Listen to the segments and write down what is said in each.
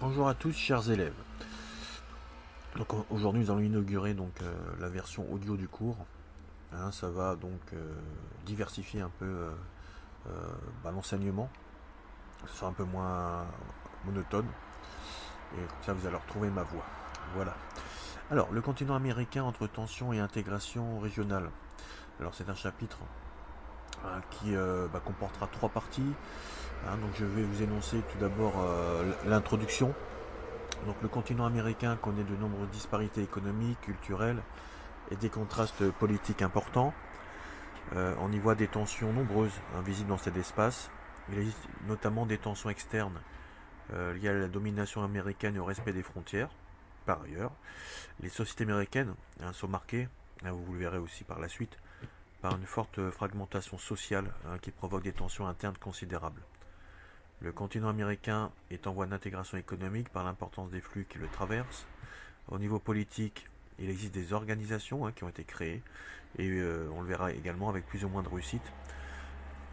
Bonjour à tous, chers élèves. Aujourd'hui, nous allons inaugurer euh, la version audio du cours. Hein, ça va donc euh, diversifier un peu euh, bah, l'enseignement. Ce sera un peu moins monotone. Et comme ça, vous allez retrouver ma voix. Voilà. Alors, le continent américain entre tension et intégration régionale. Alors, c'est un chapitre hein, qui bah, comportera trois parties. Hein, donc je vais vous énoncer tout d'abord euh, l'introduction. Donc le continent américain connaît de nombreuses disparités économiques, culturelles et des contrastes politiques importants. Euh, on y voit des tensions nombreuses invisibles dans cet espace. Il existe notamment des tensions externes euh, liées à la domination américaine et au respect des frontières. Par ailleurs, les sociétés américaines hein, sont marquées, hein, vous le verrez aussi par la suite, par une forte fragmentation sociale qui provoque des tensions internes considérables. Le continent américain est en voie d'intégration économique par l'importance des flux qui le traversent. Au niveau politique, il existe des organisations hein, qui ont été créées et euh, on le verra également avec plus ou moins de réussite.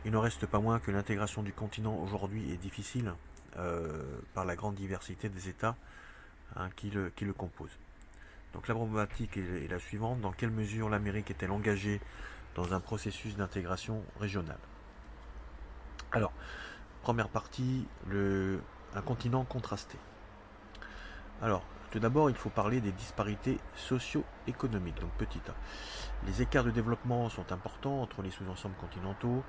Il n'en reste pas moins que l'intégration du continent aujourd'hui est difficile euh, par la grande diversité des États hein, qui, le, composent. Donc la problématique est la suivante, dans quelle mesure l'Amérique est-elle engagée dans un processus d'intégration régionale Alors, Première partie, le, un continent contrasté. Alors, tout d'abord, il faut parler des disparités socio-économiques, donc petit a. Les écarts de développement sont importants entre les sous-ensembles continentaux.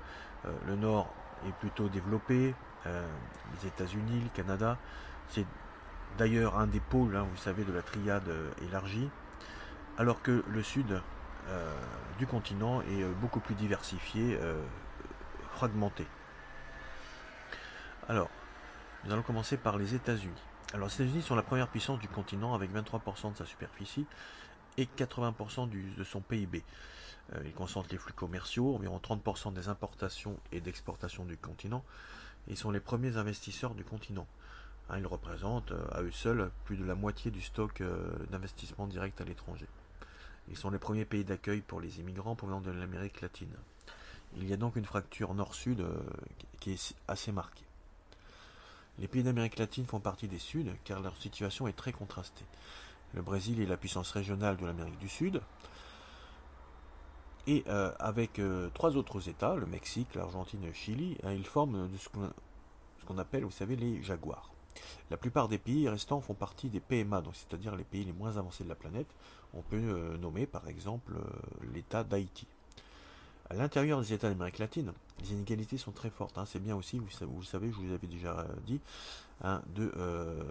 Euh, le Nord est plutôt développé, euh, les États-Unis, le Canada. C'est d'ailleurs un des pôles, hein, vous savez, de la triade euh, élargie, alors que le Sud du continent est beaucoup plus diversifié, fragmenté. Alors, nous allons commencer par les États-Unis. Alors, les États-Unis sont la première puissance du continent avec 23% de sa superficie et 80% de son PIB. Euh, ils concentrent les flux commerciaux, environ 30% des importations et d'exportations du continent, et sont les premiers investisseurs du continent. Hein, ils représentent euh, à eux seuls plus de la moitié du stock euh, d'investissement direct à l'étranger. Ils sont les premiers pays d'accueil pour les immigrants provenant de l'Amérique latine. Il y a donc une fracture nord-sud qui est assez marquée. Les pays d'Amérique latine font partie des Suds car leur situation est très contrastée. Le Brésil est la puissance régionale de l'Amérique du Sud. Et euh, avec euh, trois autres États, le Mexique, l'Argentine et le Chili, hein, ils forment ce qu'on appelle, vous savez, les jaguars. La plupart des pays restants font partie des PMA, c'est-à-dire les pays les moins avancés de la planète. On peut euh, nommer par exemple l'État d'Haïti. À l'intérieur des États d'Amérique latine, les inégalités sont très fortes. Hein. C'est bien aussi, vous, le savez, je vous avais déjà dit, hein, de euh,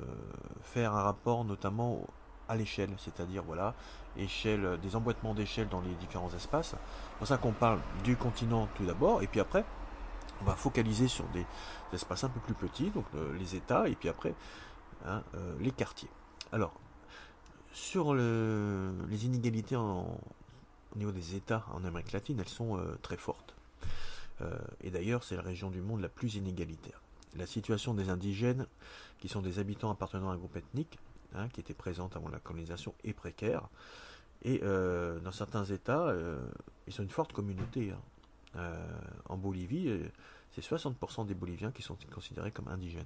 faire un rapport notamment à l'échelle, c'est-à-dire voilà, échelle, des emboîtements d'échelle dans les différents espaces. C'est pour ça qu'on parle du continent tout d'abord, et puis après, on va focaliser sur des, espaces un peu plus petits, donc euh, les États, et puis après hein, euh, les quartiers. Alors, sur les inégalités au niveau des États en Amérique latine, elles sont euh, très fortes. Euh, et d'ailleurs, c'est la région du monde la plus inégalitaire. La situation des indigènes, qui sont des habitants appartenant à un groupe ethnique, hein, qui était présent avant la colonisation, est précaire. Et euh, dans certains États, ils ont une forte communauté. Hein. en Bolivie, c'est 60% des Boliviens qui sont considérés comme indigènes.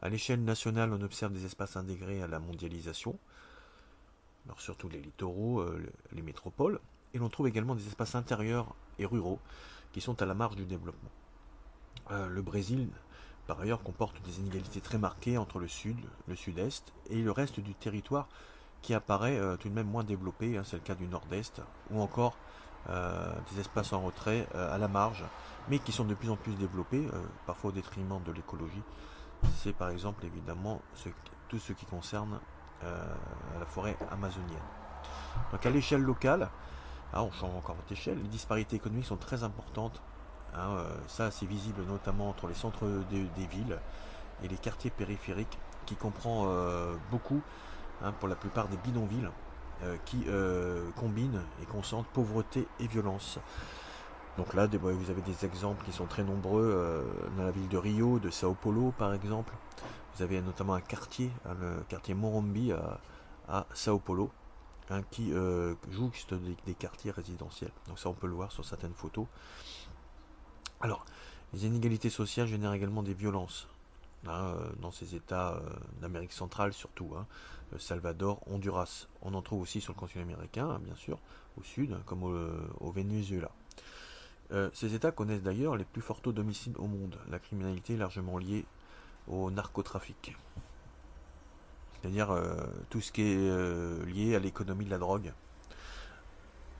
À l'échelle nationale, on observe des espaces intégrés à la mondialisation, surtout les littoraux, les métropoles, et l'on trouve également des espaces intérieurs et ruraux qui sont à la marge du développement. Euh, le Brésil, par ailleurs, comporte des inégalités très marquées entre le sud, le sud-est et le reste du territoire qui apparaît euh, tout de même moins développé, hein, c'est le cas du nord-est, ou encore euh, des espaces en retrait à la marge, mais qui sont de plus en plus développés, parfois au détriment de l'écologie. C'est par exemple évidemment tout ce qui concerne la forêt amazonienne. Donc à l'échelle locale, ah, on change encore votre échelle. Les disparités économiques sont très importantes. Hein, euh, ça, c'est visible notamment entre les centres des villes et les quartiers périphériques, qui comprend euh, beaucoup, hein, pour la plupart des bidonvilles, euh, qui combinent et concentrent pauvreté et violence. Donc là, vous avez des exemples qui sont très nombreux dans la ville de Rio, de Sao Paulo par exemple. Vous avez notamment un quartier, hein, le quartier Morumbi à Sao Paulo, qui euh, jouxte des, quartiers résidentiels. Donc ça on peut le voir sur certaines photos. Alors, les inégalités sociales génèrent également des violences. dans ces États d'Amérique centrale surtout, Salvador, Honduras. On en trouve aussi sur le continent américain, bien sûr, au sud, comme au, Venezuela. ces États connaissent d'ailleurs les plus forts taux au monde. La criminalité est largement liée au narcotrafic. C'est-à-dire tout ce qui est lié à l'économie de la drogue.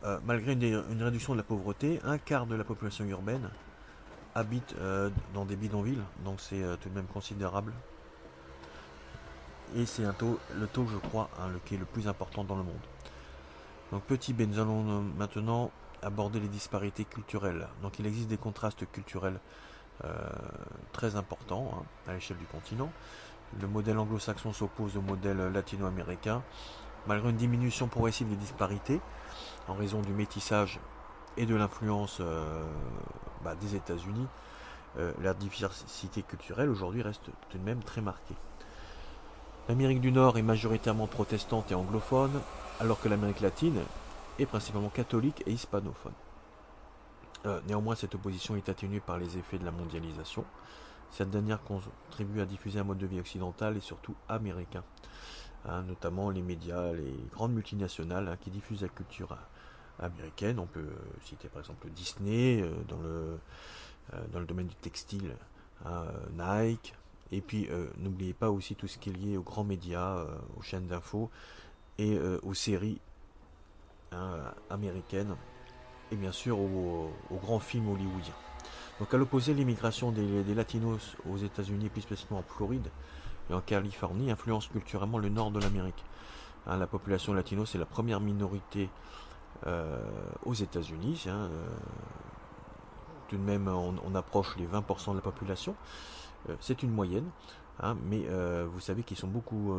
Euh, malgré une, réduction de la pauvreté, un quart de la population urbaine habite euh, dans des bidonvilles, donc c'est euh, tout de même considérable. Et c'est un taux, le taux, je crois, hein, le, qui est le plus important dans le monde. Donc petit B, nous allons maintenant aborder les disparités culturelles. Donc il existe des contrastes culturels très importants hein, à l'échelle du continent. Le modèle anglo-saxon s'oppose au modèle latino-américain. Malgré une diminution progressive des disparités, en raison du métissage et de l'influence euh, bah, des États-Unis, euh, la diversité culturelle aujourd'hui reste tout de même très marquée. L'Amérique du Nord est majoritairement protestante et anglophone, alors que l'Amérique latine est principalement catholique et hispanophone. Euh, néanmoins, cette opposition est atténuée par les effets de la mondialisation. Cette dernière contribue à diffuser un mode de vie occidental et surtout américain, hein, notamment les médias, les grandes multinationales hein, qui diffusent la culture américaine. On peut euh, citer par exemple Disney euh, dans le, euh, domaine du textile, hein, Nike. Et puis n'oubliez pas aussi tout ce qui est lié aux grands médias, aux chaînes d'infos et aux séries américaines et bien sûr aux, grands films hollywoodiens. Donc à l'opposé, l'immigration des, latinos aux États-Unis, plus spécifiquement en Floride et en Californie, influence culturellement le nord de l'Amérique. Hein, la population latino, c'est la première minorité euh, aux États-Unis. Hein, euh, tout de même, on, approche les 20% de la population. Euh, c'est une moyenne, hein, mais vous savez qu'ils sont beaucoup,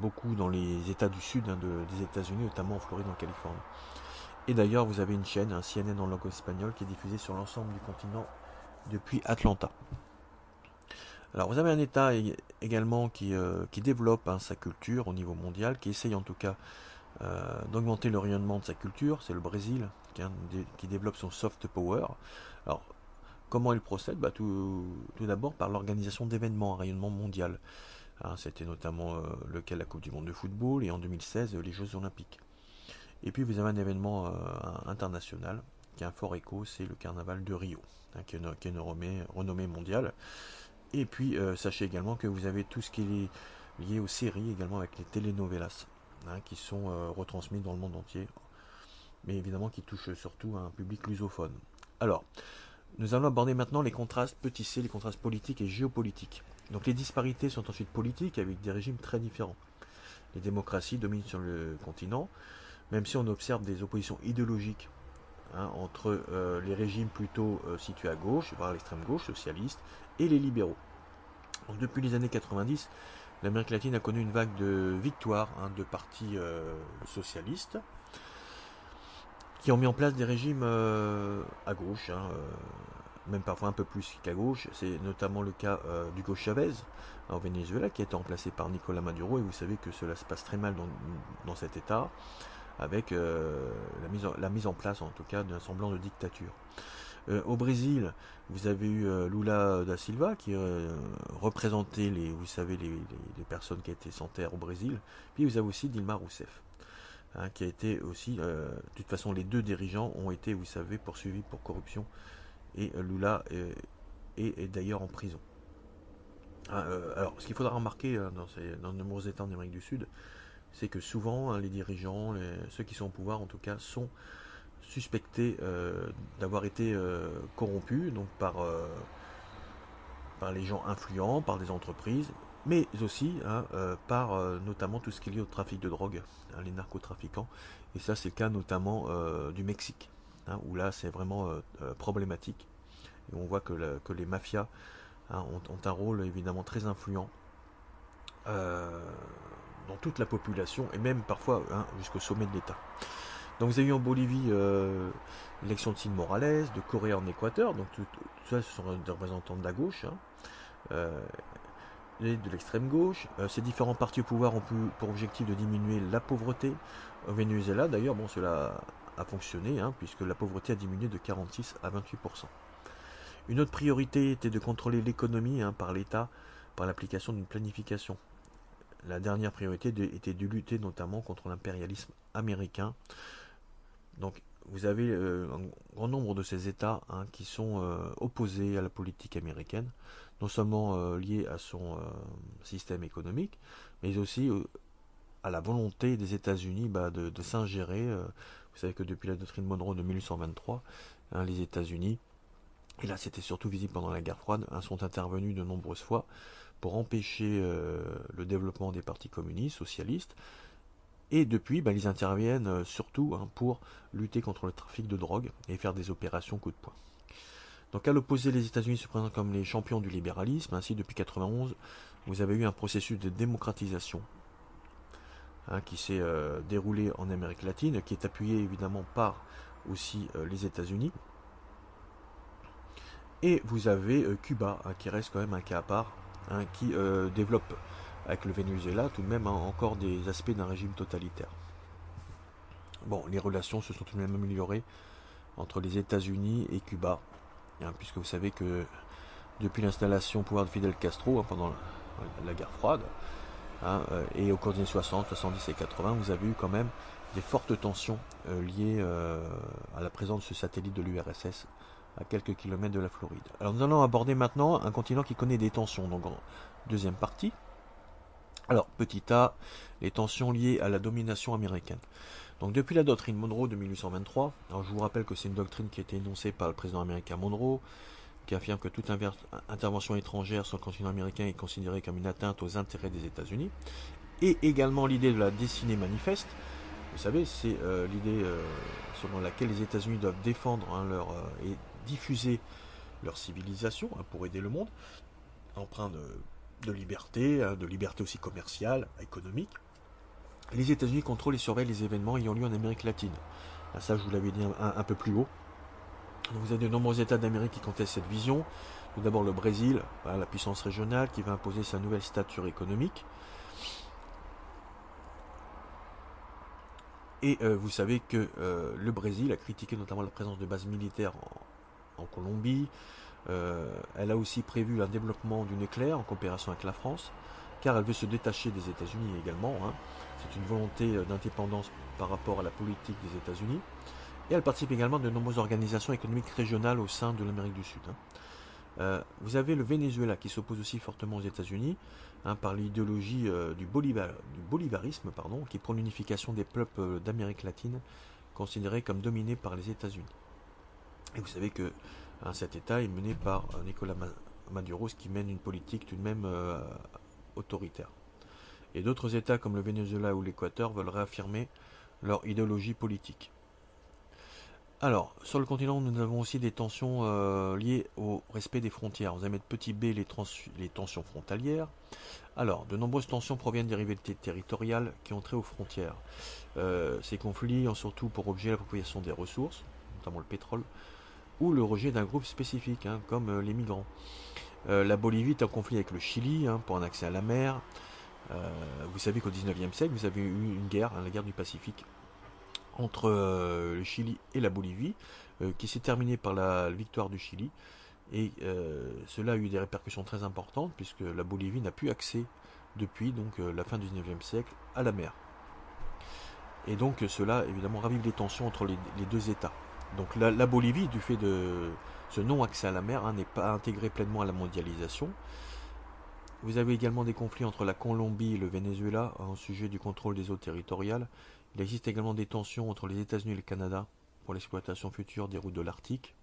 beaucoup dans les États du sud des États-Unis, notamment en Floride, en Californie. Et d'ailleurs, vous avez une chaîne, un CNN en langue espagnole, qui est diffusée sur l'ensemble du continent depuis Atlanta. Alors vous avez un État également qui, qui développe sa culture au niveau mondial, qui essaye en tout cas euh, d'augmenter le rayonnement de sa culture, c'est le Brésil qui, développe son soft power. Alors, comment il procède? Bah, tout, d'abord par l'organisation d'événements à rayonnement mondial. Hein, c'était notamment euh, le cas de la Coupe du Monde de football et en 2016 les Jeux Olympiques. Et puis vous avez un événement euh, international qui a un fort écho, c'est le Carnaval de Rio, hein, qui est une, renommée, mondiale. Et puis sachez également que vous avez tout ce qui est lié aux séries également avec les telenovelas. Hein, qui sont euh, retransmis dans le monde entier, mais évidemment qui touchent surtout un public lusophone. Alors, nous allons aborder maintenant les contrastes petits c, les contrastes politiques et géopolitiques. Donc les disparités sont ensuite politiques avec des régimes très différents. Les démocraties dominent sur le continent, même si on observe des oppositions idéologiques hein, entre euh, les régimes plutôt euh, situés à gauche, voire à l'extrême gauche, socialistes, et les libéraux. depuis les années 90, l'Amérique latine a connu une vague de victoires hein, de partis euh, socialistes qui ont mis en place des régimes euh, à gauche, hein, euh, même parfois un peu plus qu'à gauche. C'est notamment le cas d'Hugo Chavez au Venezuela qui a été remplacé par Nicolas Maduro et vous savez que cela se passe très mal dans, cet État avec la, mise en, la mise en place en tout cas d'un semblant de dictature. Euh, au Brésil, vous avez eu euh, Lula da Silva qui euh, représentait les, vous savez, les, personnes qui étaient sans terre au Brésil. Puis vous avez aussi Dilma Rousseff, hein, qui a été aussi, de toute façon, les deux dirigeants ont été, vous savez, poursuivis pour corruption. Et Lula est, d'ailleurs en prison. Ah, alors, ce qu'il faudra remarquer dans, de nombreux États d'Amérique du Sud, c'est que souvent, hein, les dirigeants, ceux qui sont au pouvoir en tout cas, sont suspectés euh, d'avoir été euh, corrompus donc par, euh, par les gens influents, par des entreprises, mais aussi hein, par notamment tout ce qui est lié au trafic de drogue, hein, les narcotrafiquants. Et ça, c'est le cas notamment du Mexique, où là, c'est vraiment problématique. Et on voit que, que les mafias ont, un rôle évidemment très influent dans toute la population et même parfois jusqu'au sommet de l'État. Donc vous avez eu en Bolivie euh, l'élection de Sid Morales, de Corée en Équateur, donc tout, ça ce sont des représentants de la gauche, hein, euh, de l'extrême gauche. Euh, ces différents partis au pouvoir ont pour objectif de diminuer la pauvreté. Au Venezuela d'ailleurs, bon cela a fonctionné, hein, puisque la pauvreté a diminué de 46 à 28%. Une autre priorité était de contrôler l'économie hein, par l'État par l'application d'une planification. La dernière priorité était de lutter notamment contre l'impérialisme américain. Donc vous avez euh, un grand nombre de ces États hein, qui sont euh, opposés à la politique américaine, non seulement euh, liés à son système économique, mais aussi à la volonté des États-Unis bah, de, s'ingérer. vous savez que depuis la doctrine Monroe de 1823, hein, les États-Unis, et là c'était surtout visible pendant la guerre froide, hein, sont intervenus de nombreuses fois pour empêcher le développement des partis communistes, socialistes, et depuis, bah, ils interviennent euh, surtout hein, pour lutter contre le trafic de drogue et faire des opérations coup de poing. Donc à l'opposé, les États-Unis se présentent comme les champions du libéralisme. Ainsi, depuis 1991, vous avez eu un processus de démocratisation hein, qui s'est euh, déroulé en Amérique latine, qui est appuyé évidemment par aussi euh, les États-Unis. Et vous avez Cuba, hein, qui reste quand même un cas à part, qui développe avec le Venezuela, tout de même hein, encore des aspects d'un régime totalitaire. Bon, les relations se sont tout de même améliorées entre les États-Unis et Cuba, hein, puisque vous savez que depuis l'installation au pouvoir de Fidel Castro hein, pendant la, guerre froide, euh, et au cours des années 60, 70 et 80, vous avez eu quand même des fortes tensions euh, liées euh, à la présence de ce satellite de l'URSS à quelques kilomètres de la Floride. Alors nous allons aborder maintenant un continent qui connaît des tensions. Donc en deuxième partie, alors, petit a, les tensions liées à la domination américaine. Donc depuis la doctrine Monroe de 1823, alors je vous rappelle que c'est une doctrine qui a été énoncée par le président américain Monroe, qui affirme que toute intervention étrangère sur le continent américain est considérée comme une atteinte aux intérêts des États-Unis, et également l'idée de la destinée manifeste. Vous savez, c'est euh, l'idée euh, selon laquelle les États-Unis doivent défendre hein, leur, euh, diffuser leur civilisation hein, pour aider le monde, empreint de liberté, hein, de liberté aussi commerciale, économique. Les États-Unis contrôlent et surveillent les événements ayant lieu en Amérique latine. Ah, ça, je vous l'avais dit un, peu plus haut. vous avez de nombreux États d'Amérique qui contestent cette vision. Tout d'abord le Brésil, la puissance régionale qui va imposer sa nouvelle stature économique. Et euh, vous savez que euh, le Brésil a critiqué notamment la présence de bases militaires en Colombie, euh, elle a aussi prévu un développement du nucléaire en coopération avec la France, car elle veut se détacher des États-Unis également. Hein. C'est une volonté euh, d'indépendance par rapport à la politique des États-Unis. Et elle participe également de nombreuses organisations économiques régionales au sein de l'Amérique du Sud. Hein. Euh, vous avez le Venezuela qui s'oppose aussi fortement aux États-Unis hein, par l'idéologie du, bolivarisme, pardon, qui prend l'unification des peuples d'Amérique latine considérés comme dominés par les États-Unis. Et vous savez que Hein, cet État est mené par euh, Nicolas Maduro, qui mène une politique tout de même euh, autoritaire. Et d'autres États comme le Venezuela ou l'Équateur veulent réaffirmer leur idéologie politique. Alors, sur le continent, nous avons aussi des tensions euh, liées au respect des frontières. Vous allez mettre petit b les, les, tensions frontalières. Alors, de nombreuses tensions proviennent des rivalités territoriales qui ont trait aux frontières. ces conflits ont surtout pour objet l'appropriation des ressources, notamment le pétrole, ou le rejet d'un groupe spécifique, hein, comme euh, les migrants. Euh, la Bolivie est en conflit avec le Chili hein, pour un accès à la mer. Euh, vous savez qu'au 19e siècle, vous avez eu une guerre, hein, la guerre du Pacifique, entre le Chili et la Bolivie, qui s'est terminée par la victoire du Chili. Et cela a eu des répercussions très importantes, puisque la Bolivie n'a plus accès depuis donc la fin du 19e siècle à la mer. Et donc cela évidemment ravive les tensions entre les deux États. Donc la, Bolivie, du fait de ce non-accès à la mer, hein, n'est pas intégrée pleinement à la mondialisation. Vous avez également des conflits entre la Colombie et le Venezuela au sujet du contrôle des eaux territoriales. Il existe également des tensions entre les États-Unis et le Canada pour l'exploitation future des routes de l'Arctique.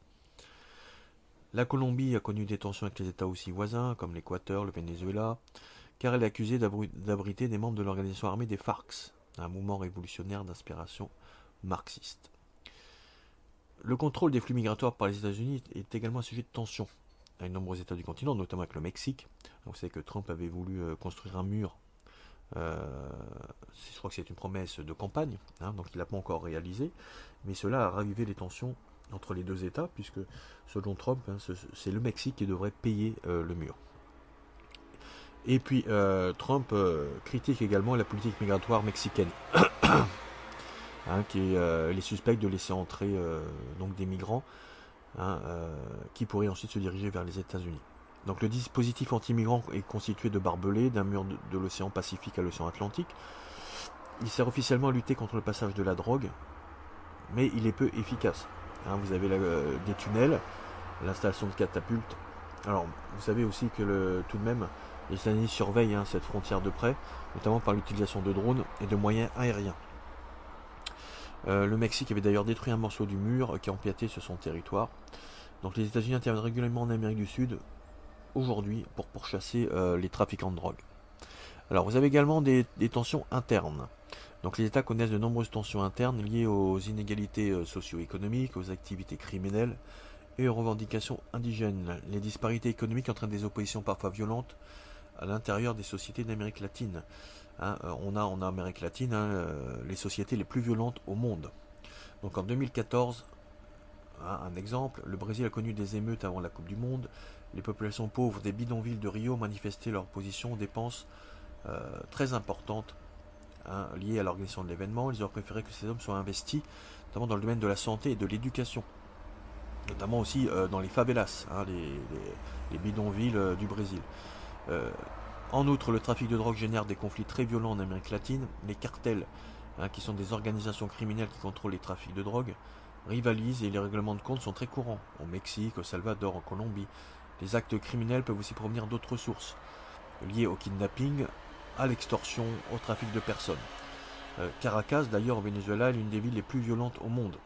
La Colombie a connu des tensions avec les États aussi voisins, comme l'Équateur, le Venezuela, car elle est accusée d'abriter des membres de l'organisation armée des FARC, un mouvement révolutionnaire d'inspiration marxiste. Le contrôle des flux migratoires par les États-Unis est également un sujet de tension avec de nombreux États du continent, notamment avec le Mexique. Vous savez que Trump avait voulu euh, construire un mur. Euh, je crois que c'est une promesse de campagne, hein, donc il n'a pas encore réalisé. Mais cela a ravivé les tensions entre les deux États, puisque selon Trump, hein, c'est le Mexique qui devrait payer euh, le mur. Et puis Trump critique également la politique migratoire mexicaine. Hein, qui est, euh, les suspects de laisser entrer euh, donc des migrants hein, qui pourrait ensuite se diriger vers les États-Unis. Donc le dispositif anti-migrant est constitué de barbelés, d'un mur de, l'océan Pacifique à l'océan Atlantique. Il sert officiellement à lutter contre le passage de la drogue, mais il est peu efficace. Hein, vous avez des tunnels, l'installation de catapultes. Alors, vous savez aussi que tout de même, les États-Unis surveillent cette frontière de près, notamment par l'utilisation de drones et de moyens aériens. Euh, le Mexique avait d'ailleurs détruit un morceau du mur qui empiétait sur son territoire. Donc les États-Unis interviennent régulièrement en Amérique du Sud aujourd'hui pour pourchasser euh, les trafiquants de drogue. Alors vous avez également des, tensions internes. Donc les États connaissent de nombreuses tensions internes liées aux inégalités euh, socio-économiques, aux activités criminelles et aux revendications indigènes. Les disparités économiques entraînent des oppositions parfois violentes à l'intérieur des sociétés d'Amérique latine. Hein, euh, on a en Amérique latine hein, les sociétés les plus violentes au monde. Donc en 2014, hein, un exemple, le Brésil a connu des émeutes avant la Coupe du Monde, les populations pauvres des bidonvilles de Rio manifestaient leur position aux dépenses euh, très importantes liées à l'organisation de l'événement. Ils auraient préféré que ces hommes soient investis, notamment dans le domaine de la santé et de l'éducation, notamment aussi euh, dans les favelas, les, bidonvilles euh, du Brésil. En outre, le trafic de drogue génère des conflits très violents en Amérique latine. Les cartels, hein, qui sont des organisations criminelles qui contrôlent les trafics de drogue, rivalisent et les règlements de compte sont très courants. Au Mexique, au Salvador, en Colombie, les actes criminels peuvent aussi provenir d'autres sources, liées au kidnapping, à l'extorsion, au trafic de personnes. Euh, Caracas, d'ailleurs, au Venezuela, est l'une des villes les plus violentes au monde.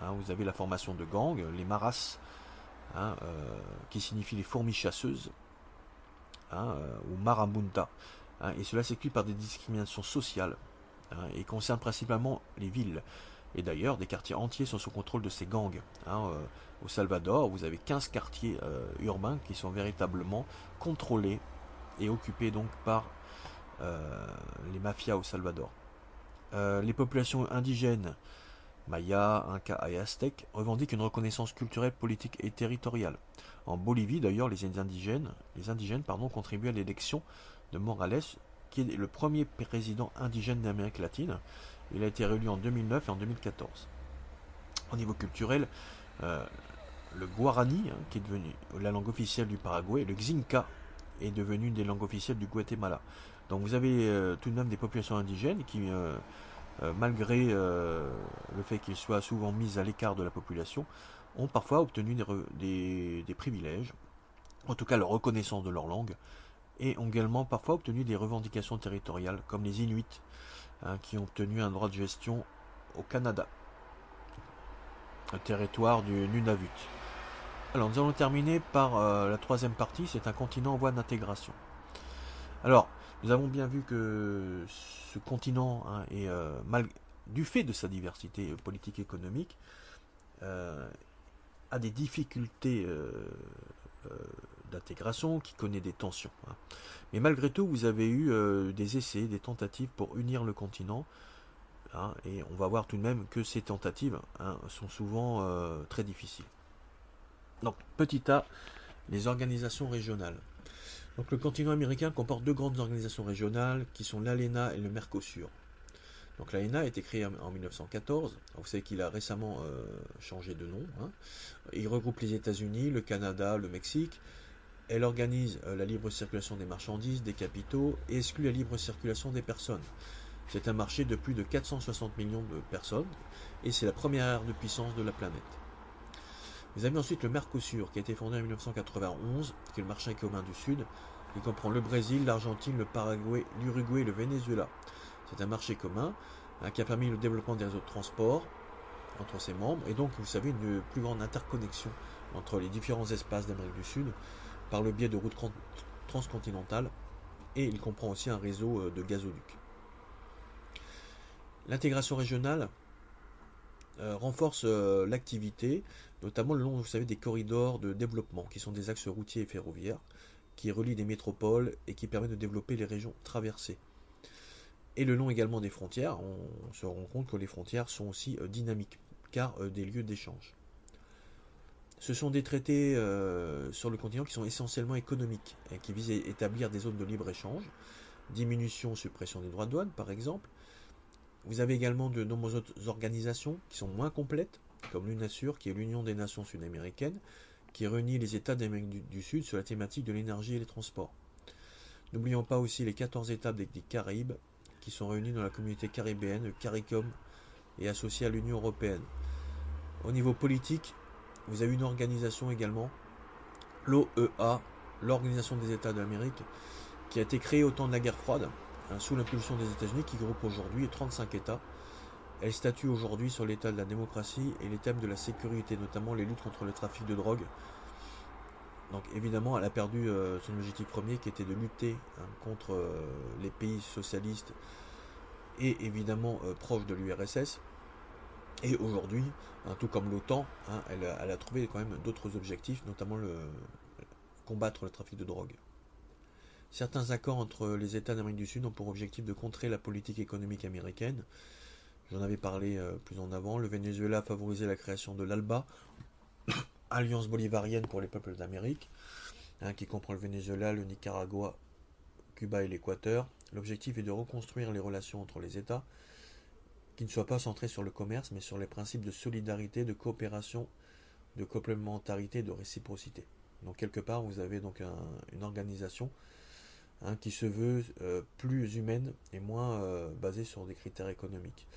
Hein, vous avez la formation de gangs, les maras, hein, euh, qui signifie les fourmis chasseuses, hein, euh, ou marabunta. et cela s'explique par des discriminations sociales, et concerne principalement les villes. Et d'ailleurs, des quartiers entiers sont sous contrôle de ces gangs. Hein, euh, au Salvador, vous avez 15 quartiers euh, urbains qui sont véritablement contrôlés et occupés donc par les mafias au Salvador. les populations indigènes, Maya, Inca et Aztèques, revendiquent une reconnaissance culturelle, politique et territoriale. En Bolivie, d'ailleurs, les indigènes, contribuent à l'élection de Morales, qui est le premier président indigène d'Amérique latine, il a été réélu en 2009 et en 2014. Au niveau culturel, euh, le guarani, hein, qui est devenu la langue officielle du Paraguay, le xinca est devenu une des langues officielles du Guatemala. Donc vous avez euh, tout de même des populations indigènes qui, euh, malgré le fait qu'ils soient souvent mis à l'écart de la population, ont parfois obtenu des, privilèges, en tout cas la reconnaissance de leur langue, et ont également parfois obtenu des revendications territoriales, comme les Inuits, Hein, qui ont obtenu un droit de gestion au Canada, un territoire du Nunavut. Alors nous allons terminer par euh, la troisième partie, c'est un continent en voie d'intégration. Alors, nous avons bien vu que ce continent hein, est, euh, du fait de sa diversité politique et économique, euh, a des difficultés d'intégration, qui connaît des tensions. Hein. Mais malgré tout, vous avez eu euh, des essais, des tentatives pour unir le continent. Hein, et on va voir tout de même que ces tentatives sont souvent euh, très difficiles. Donc, petit A, les organisations régionales. Le continent américain comporte deux grandes organisations régionales qui sont l'ALENA et le Mercosur. Donc l'ALENA a été créé en 1914. vous savez qu'il a récemment euh, changé de nom. Il regroupe les États-Unis, le Canada, le Mexique, elle organise euh, la libre circulation des marchandises, des capitaux et exclut la libre circulation des personnes. C'est un marché de plus de 460 millions de personnes et c'est la première ère de puissance de la planète. Vous avez ensuite le Mercosur qui a été fondé en 1991, qui est le marché commun du Sud, qui comprend le Brésil, l'Argentine, le Paraguay, l'Uruguay et le Venezuela. C'est un marché commun hein, qui a permis le développement des réseaux de transport entre ses membres et donc, vous savez, une plus grande interconnexion entre les différents espaces d'Amérique du Sud par le biais de routes transcontinentales et il comprend aussi un réseau euh, de gazoducs. L'intégration régionale euh, renforce euh, l'activité, notamment le long vous savez, des corridors de développement, qui sont des axes routiers et ferroviaires, qui relient des métropoles et qui permettent de développer les régions traversées. Et le long également des frontières, on se rend compte que les frontières sont aussi dynamiques, car des lieux d'échange. Ce sont des traités euh, sur le continent qui sont essentiellement économiques et qui visent à établir des zones de libre-échange, diminution, suppression des droits de douane par exemple. Vous avez également de nombreuses autres organisations qui sont moins complètes, comme l'UNASUR, qui est l'Union des Nations Sud-Américaines, qui réunit les États d'Amérique du, Sud sur la thématique de l'énergie et les transports. N'oublions pas aussi les 14 États des, Caraïbes, qui sont réunis dans la communauté caribéenne, le CARICOM, et associés à l'Union européenne. Au niveau politique, vous avez une organisation également, l'OEA, l'Organisation des États d'Amérique, qui a été créée au temps de la guerre froide, hein, sous l'impulsion des États-Unis, qui groupe aujourd'hui 35 États. Elle statue aujourd'hui sur l'état de la démocratie et les thèmes de la sécurité, notamment les luttes contre le trafic de drogue. Donc évidemment, elle a perdu euh, son objectif premier qui était de lutter hein, contre euh, les pays socialistes et évidemment euh, proches de l'URSS. Et aujourd'hui, hein, tout comme l'OTAN, elle, elle, a trouvé quand même d'autres objectifs, notamment le, combattre le trafic de drogue. Certains accords entre les États d'Amérique du Sud ont pour objectif de contrer la politique économique américaine. J'en avais parlé euh, plus en avant. Le Venezuela a favorisé la création de l'ALBA, Alliance bolivarienne pour les peuples d'Amérique, hein, qui comprend le Venezuela, le Nicaragua, Cuba et l'Équateur. L'objectif est de reconstruire les relations entre les États, qui ne soient pas centrés sur le commerce, mais sur les principes de solidarité, de coopération, de complémentarité de réciprocité. Donc quelque part, vous avez donc une organisation Hein, qui se veut euh, plus humaine et moins euh, basée sur des critères économiques.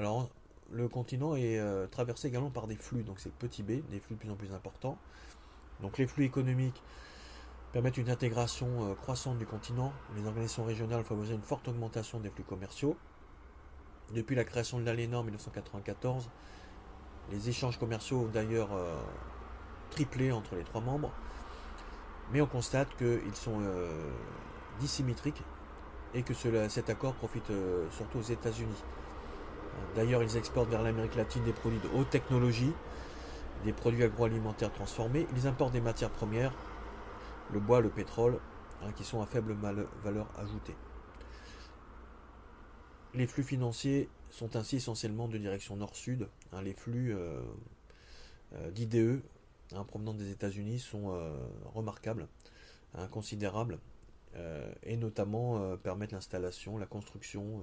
Alors, le continent est euh, traversé également par des flux, donc c'est petit b, des flux de plus en plus importants. Donc les flux économiques permettent une intégration croissante du continent. Les organisations régionales favorisent une forte augmentation des flux commerciaux. Depuis la création de l'ALENA en 1994, les échanges commerciaux ont d'ailleurs triplé entre les trois membres. Mais on constate qu'ils sont dissymétrique et que cet accord profite euh, surtout aux États-Unis. D'ailleurs, ils exportent vers l'Amérique latine des produits de haute technologie, des produits agroalimentaires transformés. Ils importent des matières premières, le bois, le pétrole, hein, qui sont à faible valeur ajoutée. Les flux financiers sont ainsi essentiellement de direction nord-sud. Hein. les flux euh, euh, d'IDE hein, provenant des États-Unis sont remarquables, considérables. Euh, et notamment euh, permettre l'installation, la construction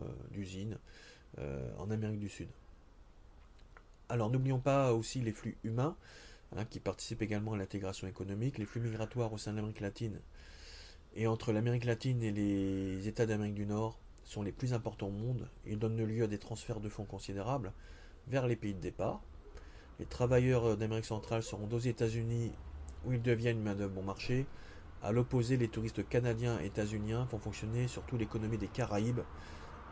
euh, en Amérique du Sud. Alors n'oublions pas aussi les flux humains hein, qui participent également à l'intégration économique, les flux migratoires au sein de l'Amérique latine et entre l'Amérique latine et les États d'Amérique du Nord sont les plus importants au monde. Ils donnent lieu à des transferts de fonds considérables vers les pays de départ. Les travailleurs d'Amérique centrale seront aux États-Unis où ils deviennent main-d'œuvre bon marché, à l'opposé, les touristes canadiens et états-uniens font fonctionner surtout l'économie des Caraïbes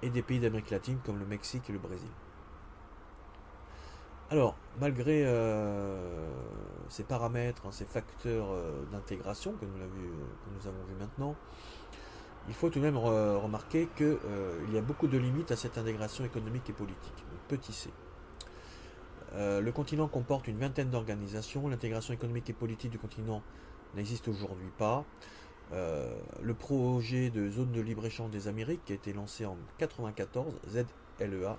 et des pays d'Amérique latine comme le Mexique et le Brésil. Alors, malgré euh, ces paramètres, hein, ces facteurs euh, d'intégration que, nous avons vu maintenant, il faut tout de même remarquer qu'il euh, y a beaucoup de limites à cette intégration économique et politique. petit c. le continent comporte une vingtaine d'organisations. L'intégration économique et politique du continent n'existe aujourd'hui pas. Euh, le projet de zone de libre-échange des Amériques qui a été lancé en 1994, ZLEA,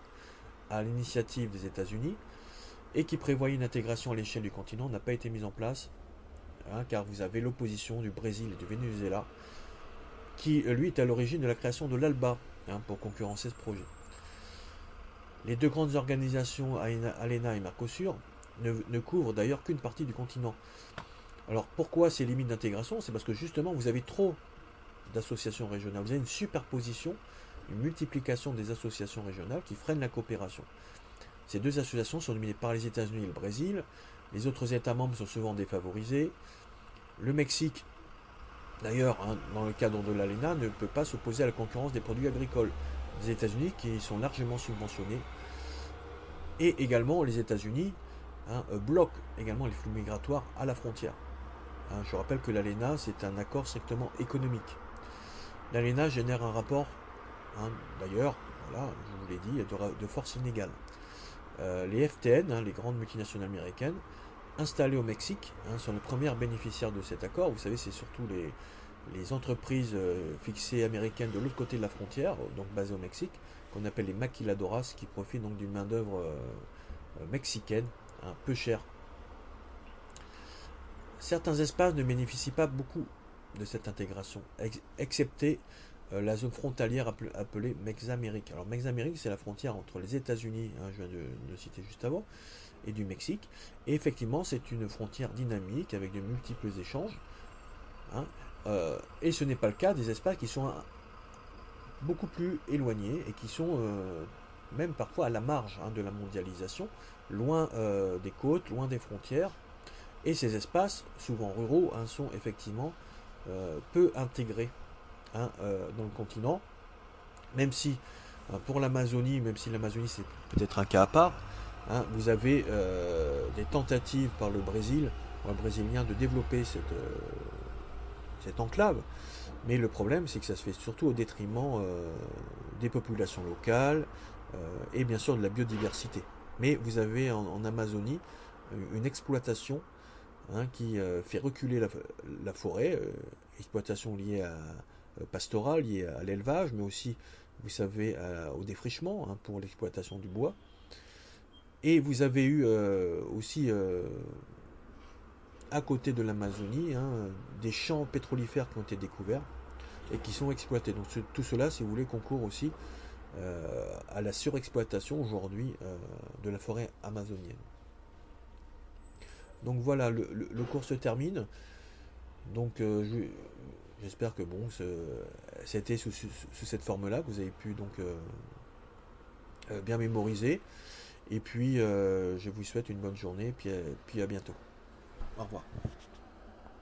à l'initiative des États-Unis, et qui prévoyait une intégration à l'échelle du continent, n'a pas été mis en place, hein, car vous avez l'opposition du Brésil et du Venezuela, qui lui est à l'origine de la création de l'ALBA, hein, pour concurrencer ce projet. Les deux grandes organisations, ALENA et Mercosur, ne couvrent d'ailleurs qu'une partie du continent. Alors pourquoi ces limites d'intégration? C'est parce que justement vous avez trop d'associations régionales. Vous avez une superposition, une multiplication des associations régionales qui freinent la coopération. Ces deux associations sont dominées par les États-Unis et le Brésil. Les autres États membres sont souvent défavorisés. Le Mexique, d'ailleurs, hein, dans le cadre de l'ALENA, ne peut pas s'opposer à la concurrence des produits agricoles des États-Unis qui sont largement subventionnés. Et également, les États-Unis hein, bloquent également les flux migratoires à la frontière. Hein, je rappelle que l'ALENA, c'est un accord strictement économique. L'ALENA génère un rapport, hein, d'ailleurs, je vous l'ai dit, de, force inégale. Euh, les FTN, hein, les grandes multinationales américaines, installées au Mexique, sont les premières bénéficiaires de cet accord. Vous savez, c'est surtout les, entreprises euh, fixées américaines de l'autre côté de la frontière, donc basées au Mexique, qu'on appelle les maquiladoras, qui profitent donc d'une main-d'œuvre euh, mexicaine, peu chère certains espaces ne bénéficient pas beaucoup de cette intégration, excepté euh, la zone frontalière appelée Mexamérique. Alors Mexamérique, c'est la frontière entre les États-Unis, hein, je viens de le citer juste avant, et du Mexique. Et effectivement, c'est une frontière dynamique avec de multiples échanges. Hein. Euh, et ce n'est pas le cas des espaces qui sont beaucoup plus éloignés et qui sont euh, même parfois à la marge hein, de la mondialisation, loin euh, des côtes, loin des frontières. Et ces espaces, souvent ruraux, hein, sont effectivement peu intégrés dans le continent, même si pour l'Amazonie, même si l'Amazonie c'est peut-être un cas à part, vous avez des tentatives par le Brésil, ou un Brésilien, de développer cette, cette enclave. Mais le problème, c'est que ça se fait surtout au détriment euh, des populations locales euh, et bien sûr de la biodiversité. Mais vous avez en, Amazonie une exploitation hein, qui euh, fait reculer la, forêt, exploitation liée à pastorale, liée à l'élevage, mais aussi, vous savez, au défrichement hein, pour l'exploitation du bois. Et vous avez eu aussi à côté de l'Amazonie, hein, des champs pétrolifères qui ont été découverts et qui sont exploités. Donc tout cela, si vous voulez, concourt aussi euh, à la surexploitation aujourd'hui euh, de la forêt amazonienne. Donc voilà, le, cours se termine. Donc euh, j'espère que bon, c'était sous, cette forme-là que vous avez pu donc bien mémoriser. Et puis je vous souhaite une bonne journée, puis, puis à bientôt. Au revoir.